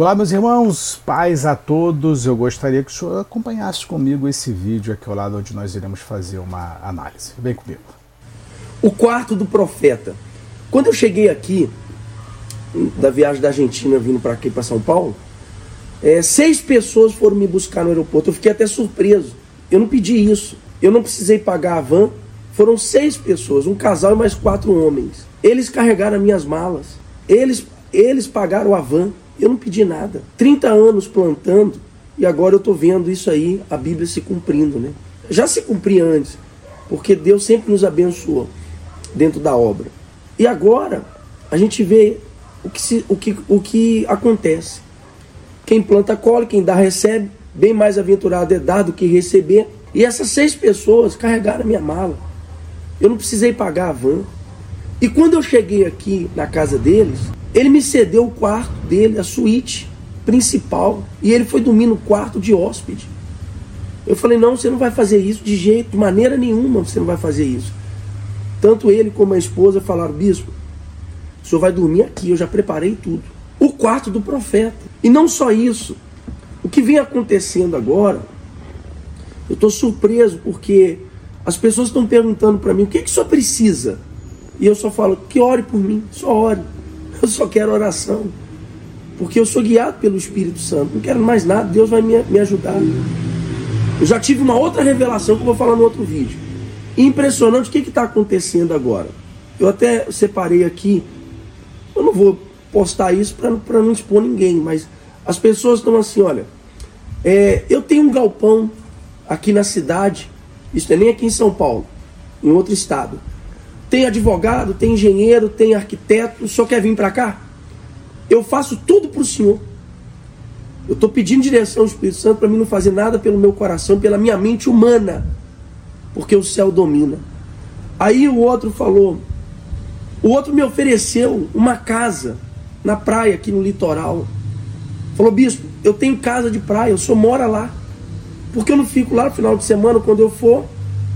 Olá, meus irmãos, paz a todos. Eu gostaria que o senhor acompanhasse comigo esse vídeo aqui ao lado, onde nós iremos fazer uma análise. Vem comigo. O quarto do profeta. Quando eu cheguei aqui, da viagem da Argentina vindo para aqui, para São Paulo, é, seis pessoas foram me buscar no aeroporto. Eu fiquei até surpreso. Eu não pedi isso. Eu não precisei pagar a van. Foram seis pessoas, um casal e mais quatro homens. Eles carregaram as minhas malas. Eles, eles pagaram a van. Eu não pedi nada. 30 anos plantando e agora eu estou vendo isso aí, a Bíblia se cumprindo, né? Já se cumpria antes, porque Deus sempre nos abençoou dentro da obra. E agora a gente vê o que, se, o que, o que acontece. Quem planta colhe, quem dá recebe. Bem mais aventurado é dar do que receber. E essas seis pessoas carregaram a minha mala. Eu não precisei pagar a van. E quando eu cheguei aqui na casa deles, ele me cedeu o quarto dele, a suíte principal, e ele foi dormir no quarto de hóspede. Eu falei: não, você não vai fazer isso de jeito, de maneira nenhuma você não vai fazer isso. Tanto ele como a esposa falaram: bispo, o senhor vai dormir aqui, eu já preparei tudo. O quarto do profeta. E não só isso, o que vem acontecendo agora, eu estou surpreso porque as pessoas estão perguntando para mim: o que, que o senhor precisa? E eu só falo: que ore por mim, só ore. Eu só quero oração. Porque eu sou guiado pelo Espírito Santo. Não quero mais nada, Deus vai me, me ajudar. Eu já tive uma outra revelação que eu vou falar no outro vídeo. Impressionante o que está acontecendo agora. Eu até separei aqui. Eu não vou postar isso para não expor ninguém, mas as pessoas estão assim: olha, é, eu tenho um galpão aqui na cidade, isso é nem aqui em São Paulo, em outro estado. Tem advogado, tem engenheiro, tem arquiteto. O senhor quer vir para cá? Eu faço tudo para o senhor. Eu estou pedindo direção ao Espírito Santo para mim não fazer nada pelo meu coração, pela minha mente humana, porque o céu domina. Aí o outro falou, o outro me ofereceu uma casa na praia aqui no litoral. Falou, bispo, eu tenho casa de praia, eu só mora lá. Porque eu não fico lá no final de semana, quando eu for,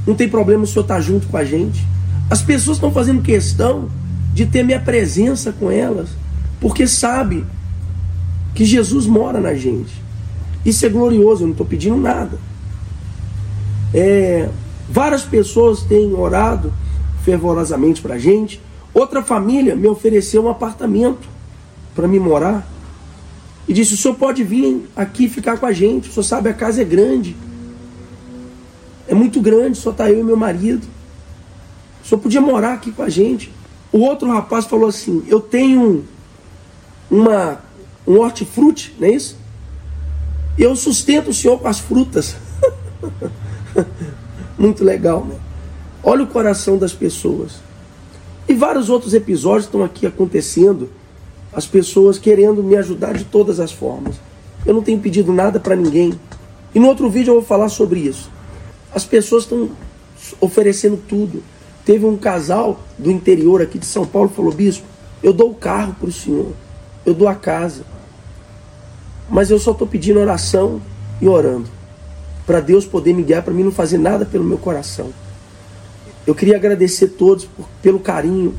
não tem problema o senhor estar tá junto com a gente. As pessoas estão fazendo questão de ter minha presença com elas, porque sabe que Jesus mora na gente. Isso é glorioso, eu não estou pedindo nada. É, várias pessoas têm orado fervorosamente para a gente. Outra família me ofereceu um apartamento para me morar. E disse: o senhor pode vir aqui ficar com a gente. O senhor sabe, a casa é grande. É muito grande, só está eu e meu marido. O senhor podia morar aqui com a gente. O outro rapaz falou assim: Eu tenho uma, um hortifruti, não é isso? Eu sustento o senhor com as frutas. Muito legal, né? Olha o coração das pessoas. E vários outros episódios estão aqui acontecendo. As pessoas querendo me ajudar de todas as formas. Eu não tenho pedido nada para ninguém. E no outro vídeo eu vou falar sobre isso. As pessoas estão oferecendo tudo. Teve um casal do interior aqui de São Paulo falou: Bispo, eu dou o carro para o senhor, eu dou a casa, mas eu só estou pedindo oração e orando, para Deus poder me guiar, para mim não fazer nada pelo meu coração. Eu queria agradecer a todos por, pelo carinho,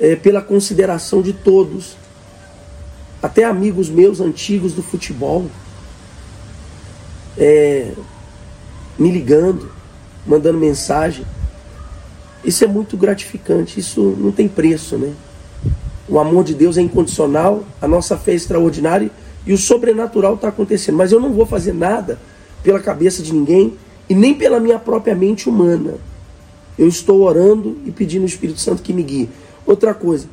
é, pela consideração de todos, até amigos meus antigos do futebol, é, me ligando, mandando mensagem. Isso é muito gratificante, isso não tem preço, né? O amor de Deus é incondicional, a nossa fé é extraordinária e o sobrenatural está acontecendo. Mas eu não vou fazer nada pela cabeça de ninguém e nem pela minha própria mente humana. Eu estou orando e pedindo ao Espírito Santo que me guie. Outra coisa,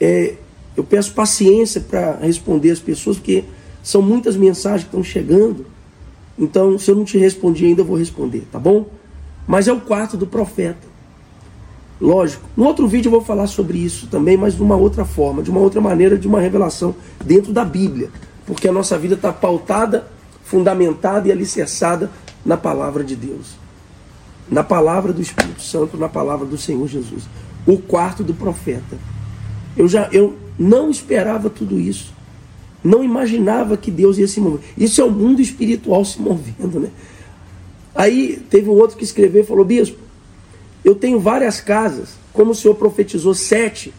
é, eu peço paciência para responder as pessoas, porque são muitas mensagens que estão chegando. Então, se eu não te respondi ainda, eu vou responder, tá bom? Mas é o quarto do profeta. Lógico. No outro vídeo eu vou falar sobre isso também, mas de uma outra forma, de uma outra maneira, de uma revelação dentro da Bíblia. Porque a nossa vida está pautada, fundamentada e alicerçada na palavra de Deus. Na palavra do Espírito Santo, na palavra do Senhor Jesus. O quarto do profeta. Eu já eu não esperava tudo isso. Não imaginava que Deus ia se mover. Isso é o mundo espiritual se movendo, né? Aí teve um outro que escreveu e falou: Bispo, eu tenho várias casas, como o Senhor profetizou, sete.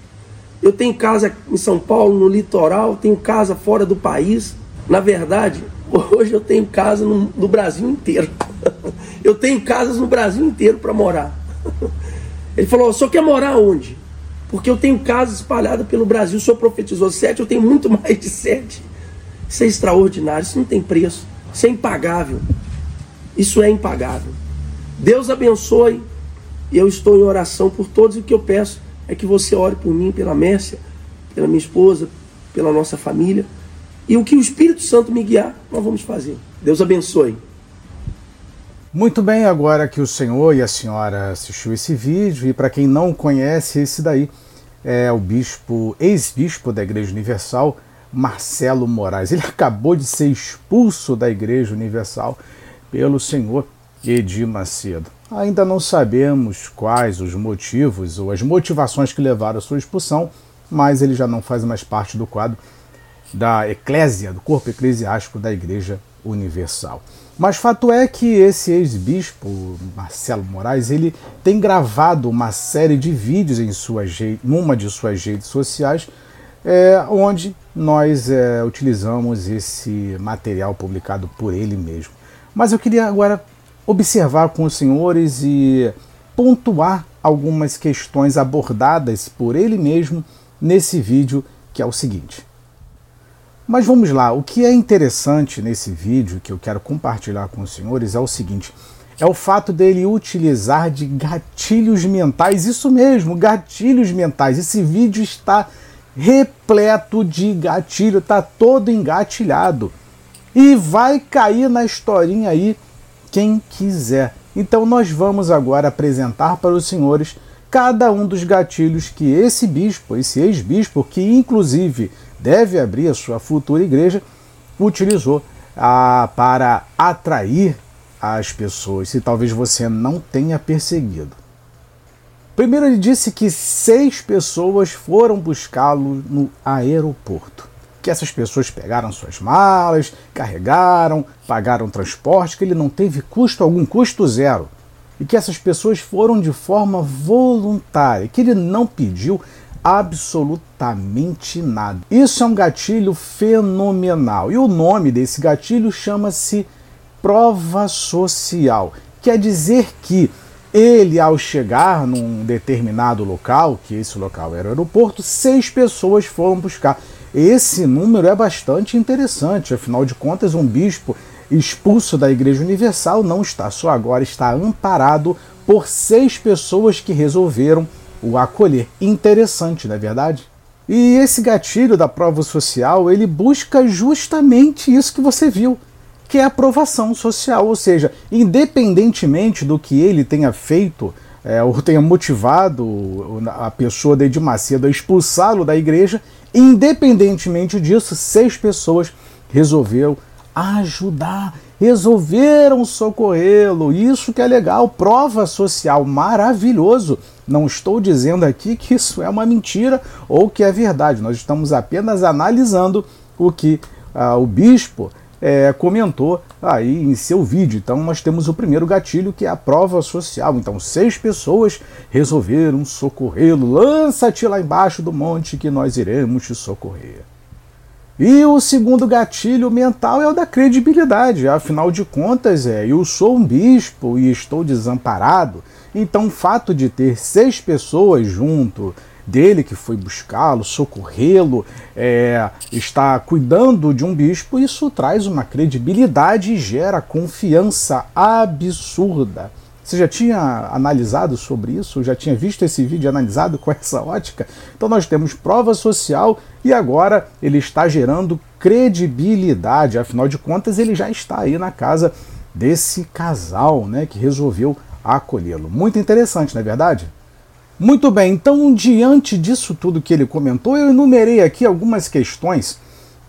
Eu tenho casa em São Paulo, no litoral, tenho casa fora do país. Na verdade, hoje eu tenho casa no, no Brasil inteiro. Eu tenho casas no Brasil inteiro para morar. Ele falou: "Só quer morar onde?" Porque eu tenho casas espalhadas pelo Brasil. O senhor profetizou sete, eu tenho muito mais de sete. Isso é extraordinário, isso não tem preço. Isso é impagável. Isso é impagável. Deus abençoe. Eu estou em oração por todos e o que eu peço é que você ore por mim, pela Mércia, pela minha esposa, pela nossa família. E o que o Espírito Santo me guiar, nós vamos fazer. Deus abençoe. Muito bem, agora que o senhor e a senhora assistiu esse vídeo, e para quem não conhece, esse daí é o bispo, ex-bispo da Igreja Universal, Marcelo Moraes. Ele acabou de ser expulso da Igreja Universal pelo senhor Edir Macedo. Ainda não sabemos quais os motivos ou as motivações que levaram à sua expulsão, mas ele já não faz mais parte do quadro da eclésia, do corpo eclesiástico da Igreja Universal. Mas fato é que esse ex-bispo, Marcelo Moraes, ele tem gravado uma série de vídeos em sua, numa de suas redes sociais, é, onde nós é, utilizamos esse material publicado por ele mesmo. Mas eu queria agora observar com os senhores e pontuar algumas questões abordadas por ele mesmo nesse vídeo, que é o seguinte. Mas vamos lá, o que é interessante nesse vídeo que eu quero compartilhar com os senhores é o seguinte: é o fato dele utilizar de gatilhos mentais, isso mesmo, gatilhos mentais. Esse vídeo está repleto de gatilho, está todo engatilhado. E vai cair na historinha aí quem quiser. Então nós vamos agora apresentar para os senhores cada um dos gatilhos que esse bispo, esse ex-bispo, que inclusive deve abrir a sua futura igreja, utilizou ah, para atrair as pessoas, se talvez você não tenha perseguido. Primeiro, ele disse que seis pessoas foram buscá-lo no aeroporto. Que essas pessoas pegaram suas malas, carregaram, pagaram transporte, que ele não teve custo algum, custo zero. E que essas pessoas foram de forma voluntária, que ele não pediu absolutamente nada. Isso é um gatilho fenomenal. E o nome desse gatilho chama-se prova social. Quer dizer que ele, ao chegar num determinado local, que esse local era o aeroporto, seis pessoas foram buscar. Esse número é bastante interessante, afinal de contas, um bispo expulso da Igreja Universal não está só agora, está amparado por seis pessoas que resolveram o acolher. Interessante, não é verdade? E esse gatilho da prova social, ele busca justamente isso que você viu, que é a aprovação social, ou seja, independentemente do que ele tenha feito é, ou tenha motivado a pessoa de Macedo a expulsá-lo da igreja, independentemente disso, seis pessoas resolveram ajudar, resolveram socorrê-lo. Isso que é legal, prova social, maravilhoso. Não estou dizendo aqui que isso é uma mentira ou que é verdade. Nós estamos apenas analisando o que ah, o bispo é, comentou aí em seu vídeo. Então nós temos o primeiro gatilho que é a prova social. Então seis pessoas resolveram socorrê-lo. Lança-te lá embaixo do monte que nós iremos te socorrer. E o segundo gatilho mental é o da credibilidade. Afinal de contas, é, eu sou um bispo e estou desamparado. Então, o fato de ter seis pessoas junto dele que foi buscá-lo, socorrê-lo, é, está cuidando de um bispo, isso traz uma credibilidade e gera confiança absurda. Você já tinha analisado sobre isso? Já tinha visto esse vídeo analisado com essa ótica? Então nós temos prova social e agora ele está gerando credibilidade. Afinal de contas, ele já está aí na casa desse casal, né, que resolveu acolhê-lo. Muito interessante, não é verdade? Muito bem, então diante disso tudo que ele comentou, eu enumerei aqui algumas questões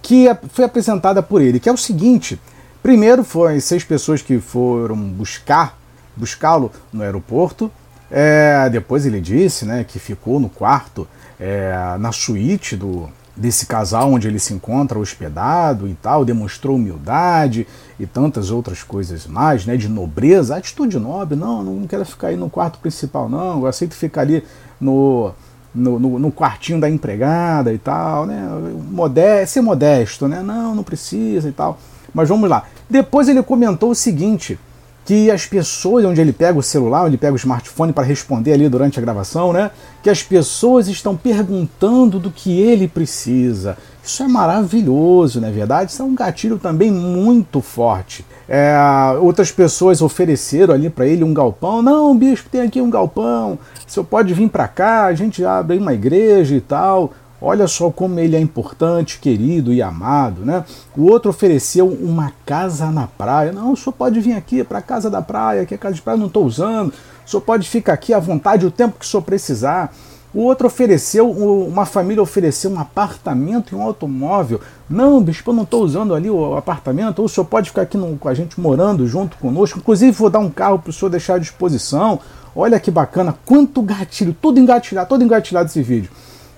que foi apresentada por ele, que é o seguinte: primeiro foram seis pessoas que foram buscar buscá-lo no aeroporto. É, depois ele disse né, que ficou no quarto, é, na suíte do, desse casal onde ele se encontra hospedado e tal, demonstrou humildade e tantas outras coisas mais, né, de nobreza, atitude nobre, não, não quero ficar aí no quarto principal não, eu aceito ficar ali no, no, no, no, quartinho da empregada e tal, né? Modesto, ser modesto, né? Não, não precisa e tal. Mas vamos lá. Depois ele comentou o seguinte: que as pessoas, onde ele pega o celular, onde ele pega o smartphone para responder ali durante a gravação, né? Que as pessoas estão perguntando do que ele precisa. Isso é maravilhoso, não é verdade? Isso é um gatilho também muito forte. É, outras pessoas ofereceram ali para ele um galpão. Não, bispo, tem aqui um galpão. Senhor pode vir para cá, a gente abre uma igreja e tal. Olha só como ele é importante, querido e amado, né? O outro ofereceu uma casa na praia. Não, o senhor pode vir aqui para a casa da praia, que a casa de praia não estou usando. O senhor pode ficar aqui à vontade o tempo que o senhor precisar. O outro ofereceu, uma família ofereceu um apartamento e um automóvel. Não, bispo, eu não estou usando ali o apartamento. Ou o senhor pode ficar aqui no, com a gente morando junto conosco. Inclusive, vou dar um carro para o senhor deixar à disposição. Olha que bacana, quanto gatilho, tudo engatilhado, todo engatilhado esse vídeo.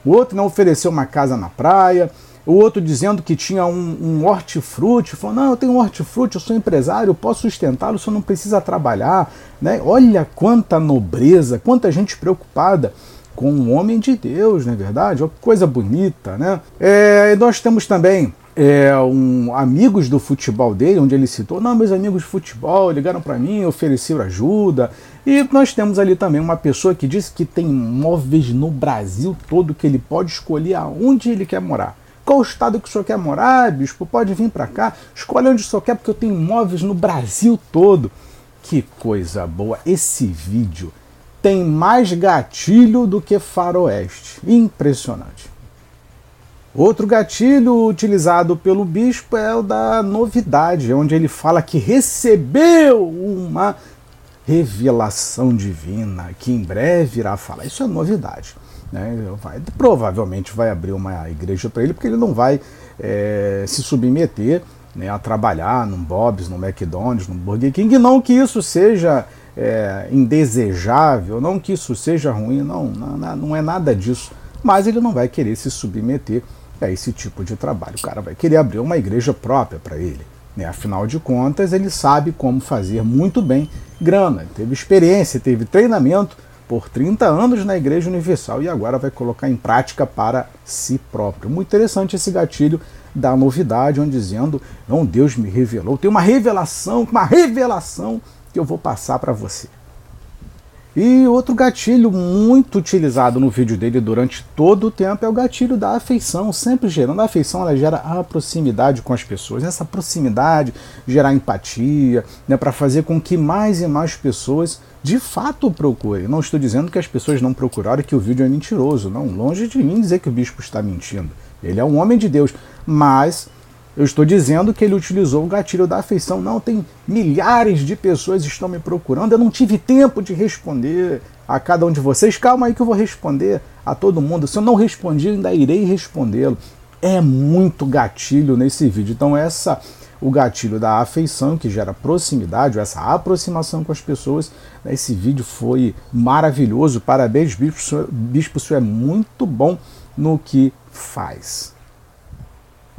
O outro não ofereceu uma casa na praia. O outro dizendo que tinha um, um hortifruti, falou: Não, eu tenho um hortifruti, eu sou empresário, eu posso sustentá-lo, o senhor não precisa trabalhar. Né? Olha quanta nobreza, quanta gente preocupada com um homem de Deus, não é verdade? Uma coisa bonita, né? É, nós temos também é, um, amigos do futebol dele, onde ele citou, não, meus amigos de futebol ligaram para mim, ofereceram ajuda. E nós temos ali também uma pessoa que disse que tem móveis no Brasil todo, que ele pode escolher aonde ele quer morar. Qual estado que o senhor quer morar, bispo? Pode vir para cá, escolhe onde o senhor quer, porque eu tenho móveis no Brasil todo. Que coisa boa! Esse vídeo tem mais gatilho do que faroeste. Impressionante. Outro gatilho utilizado pelo bispo é o da novidade, onde ele fala que recebeu uma revelação divina, que em breve irá falar. Isso é novidade. Né? Vai, provavelmente vai abrir uma igreja para ele, porque ele não vai é, se submeter né, a trabalhar num Bob's, no McDonald's, no Burger King. Não que isso seja é, indesejável, não que isso seja ruim, não, não, não é nada disso. Mas ele não vai querer se submeter a esse tipo de trabalho. O cara vai querer abrir uma igreja própria para ele. Né? Afinal de contas, ele sabe como fazer muito bem grana. teve experiência, teve treinamento por 30 anos na Igreja Universal e agora vai colocar em prática para si próprio. Muito interessante esse gatilho da novidade, onde dizendo, não, Deus me revelou. Tem uma revelação, uma revelação que eu vou passar para você. E outro gatilho muito utilizado no vídeo dele durante todo o tempo é o gatilho da afeição. Sempre gerando a afeição, ela gera a proximidade com as pessoas. Essa proximidade gerar empatia, né, para fazer com que mais e mais pessoas de fato procurem. Não estou dizendo que as pessoas não procuraram que o vídeo é mentiroso. Não, longe de mim dizer que o bispo está mentindo. Ele é um homem de Deus, mas eu estou dizendo que ele utilizou o gatilho da afeição. Não, tem milhares de pessoas estão me procurando. Eu não tive tempo de responder a cada um de vocês. Calma aí que eu vou responder a todo mundo. Se eu não respondi, ainda irei respondê-lo. É muito gatilho nesse vídeo. Então essa o gatilho da afeição que gera proximidade, essa aproximação com as pessoas. Esse vídeo foi maravilhoso. Parabéns, bispo. Bispo, isso é muito bom no que faz.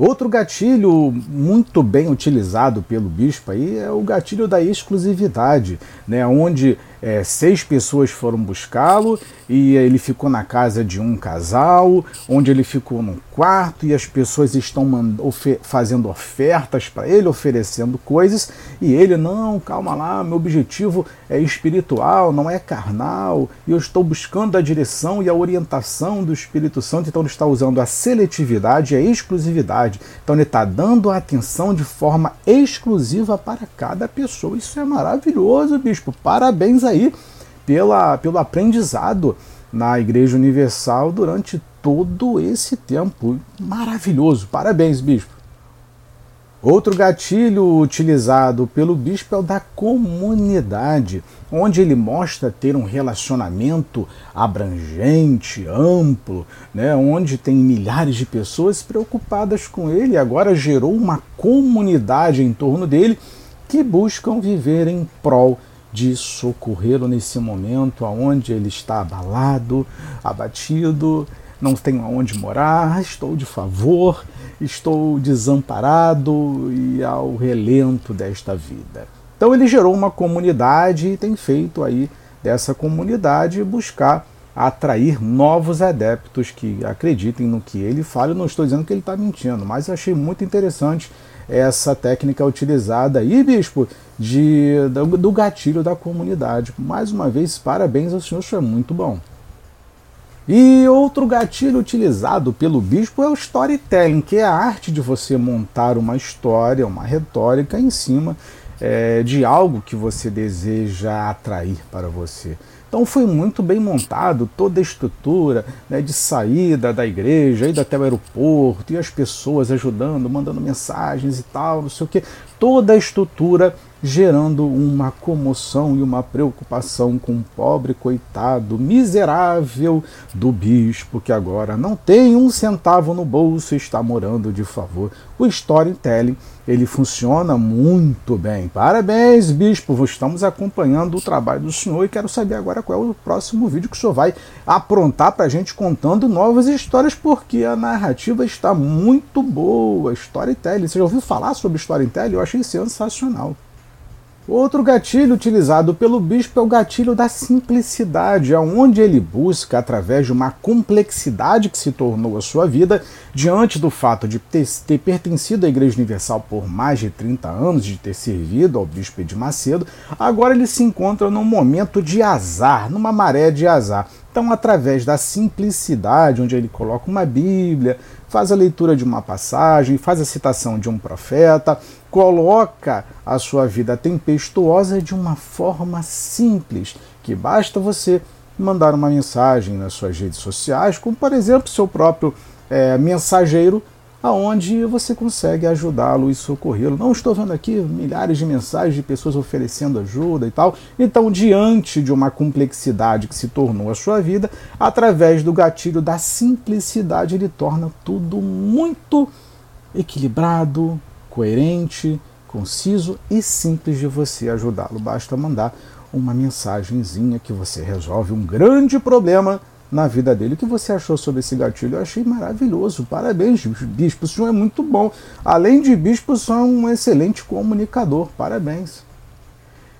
Outro gatilho muito bem utilizado pelo bispo aí é o gatilho da exclusividade, né, onde é, seis pessoas foram buscá-lo e ele ficou na casa de um casal, onde ele ficou num quarto e as pessoas estão ofe fazendo ofertas para ele, oferecendo coisas, e ele, não, calma lá, meu objetivo é espiritual, não é carnal, e eu estou buscando a direção e a orientação do Espírito Santo, então ele está usando a seletividade e a exclusividade. Então ele está dando a atenção de forma exclusiva para cada pessoa. Isso é maravilhoso, bispo. Parabéns a aí pela, pelo aprendizado na Igreja Universal durante todo esse tempo. Maravilhoso. Parabéns, bispo. Outro gatilho utilizado pelo bispo é o da comunidade, onde ele mostra ter um relacionamento abrangente, amplo, né, onde tem milhares de pessoas preocupadas com ele. Agora gerou uma comunidade em torno dele que buscam viver em prol de socorrê-lo nesse momento aonde ele está abalado, abatido, não tenho aonde morar, estou de favor, estou desamparado e ao relento desta vida. Então ele gerou uma comunidade e tem feito aí dessa comunidade buscar atrair novos adeptos que acreditem no que ele fala. Eu não estou dizendo que ele está mentindo, mas achei muito interessante essa técnica utilizada aí, bispo, de, do gatilho da comunidade. Mais uma vez, parabéns ao senhor, isso é muito bom. E outro gatilho utilizado pelo bispo é o storytelling, que é a arte de você montar uma história, uma retórica em cima é, de algo que você deseja atrair para você. Então foi muito bem montado toda a estrutura né, de saída da igreja, ida até o aeroporto, e as pessoas ajudando, mandando mensagens e tal, não sei o que. Toda a estrutura gerando uma comoção e uma preocupação com o pobre coitado miserável do bispo que agora não tem um centavo no bolso e está morando de favor. O storytelling ele funciona muito bem. Parabéns, bispo, estamos acompanhando o trabalho do senhor e quero saber agora qual é o próximo vídeo que o senhor vai aprontar para a gente contando novas histórias, porque a narrativa está muito boa. Storytelling, você já ouviu falar sobre storytelling? Eu achei sensacional. Outro gatilho utilizado pelo bispo é o gatilho da simplicidade, onde ele busca, através de uma complexidade que se tornou a sua vida, diante do fato de ter pertencido à Igreja Universal por mais de 30 anos, de ter servido ao bispo de Macedo, agora ele se encontra num momento de azar, numa maré de azar. Então, através da simplicidade, onde ele coloca uma Bíblia, faz a leitura de uma passagem, faz a citação de um profeta, coloca a sua vida tempestuosa de uma forma simples, que basta você mandar uma mensagem nas suas redes sociais, como por exemplo seu próprio é, mensageiro aonde você consegue ajudá-lo e socorrê-lo. Não estou vendo aqui milhares de mensagens de pessoas oferecendo ajuda e tal. Então, diante de uma complexidade que se tornou a sua vida, através do gatilho da simplicidade, ele torna tudo muito equilibrado, coerente, conciso e simples de você ajudá-lo. Basta mandar uma mensagenzinha que você resolve um grande problema na vida dele. O que você achou sobre esse gatilho? Eu achei maravilhoso. Parabéns, bispo. O senhor é muito bom. Além de bispo, o senhor é um excelente comunicador. Parabéns.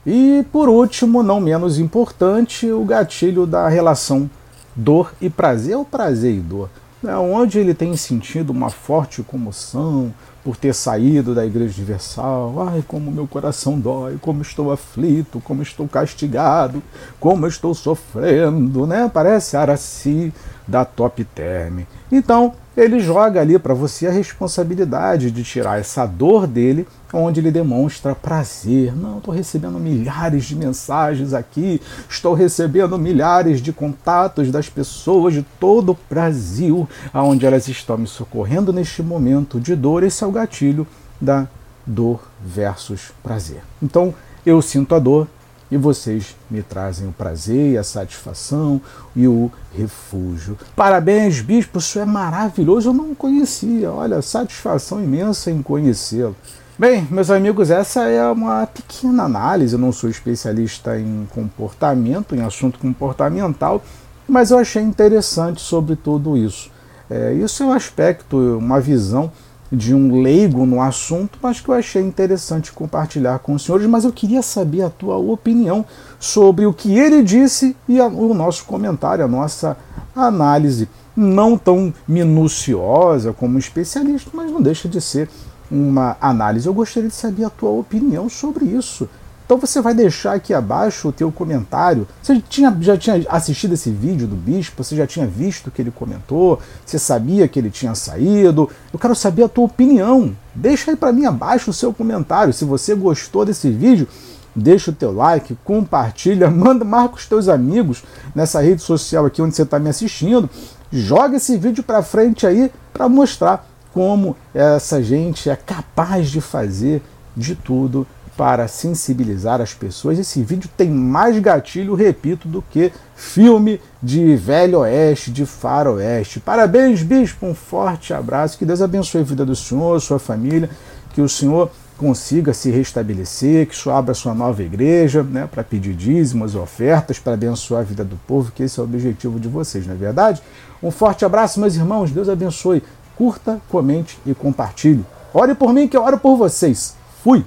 E por último, não menos importante, o gatilho da relação dor e prazer, o prazer e dor. Né? Onde ele tem sentido uma forte comoção, por ter saído da Igreja Universal. Ai, como meu coração dói, como estou aflito, como estou castigado, como estou sofrendo, né? Parece Araci da Top Term. Então, ele joga ali para você a responsabilidade de tirar essa dor dele, onde ele demonstra prazer. Não, estou recebendo milhares de mensagens aqui, estou recebendo milhares de contatos das pessoas de todo o Brasil, aonde elas estão me socorrendo neste momento de dor. Esse é o gatilho da dor versus prazer. Então, eu sinto a dor, e vocês me trazem o prazer e a satisfação e o refúgio. Parabéns, bispo, isso é maravilhoso. Eu não conhecia. Olha, satisfação imensa em conhecê-lo. Bem, meus amigos, essa é uma pequena análise. Eu não sou especialista em comportamento, em assunto comportamental, mas eu achei interessante sobre tudo isso. É, isso é um aspecto, uma visão de um leigo no assunto, mas que eu achei interessante compartilhar com os senhores, mas eu queria saber a tua opinião sobre o que ele disse e a, o nosso comentário, a nossa análise, não tão minuciosa como especialista, mas não deixa de ser uma análise. Eu gostaria de saber a tua opinião sobre isso. Então você vai deixar aqui abaixo o teu comentário. Você tinha, já tinha assistido esse vídeo do bispo? Você já tinha visto o que ele comentou? Você sabia que ele tinha saído? Eu quero saber a tua opinião. Deixa aí para mim abaixo o seu comentário. Se você gostou desse vídeo, deixa o teu like, compartilha, manda, marca os teus amigos nessa rede social aqui onde você está me assistindo. Joga esse vídeo para frente aí para mostrar como essa gente é capaz de fazer de tudo para sensibilizar as pessoas. Esse vídeo tem mais gatilho, repito, do que filme de Velho Oeste, de Faroeste. Parabéns, bispo, um forte abraço. Que Deus abençoe a vida do senhor, sua família, que o senhor consiga se restabelecer, que o senhor abra sua nova igreja, né, para pedir dízimos, ofertas, para abençoar a vida do povo, que esse é o objetivo de vocês, não é verdade? Um forte abraço, meus irmãos. Deus abençoe. Curta, comente e compartilhe. Ore por mim que eu oro por vocês. Fui!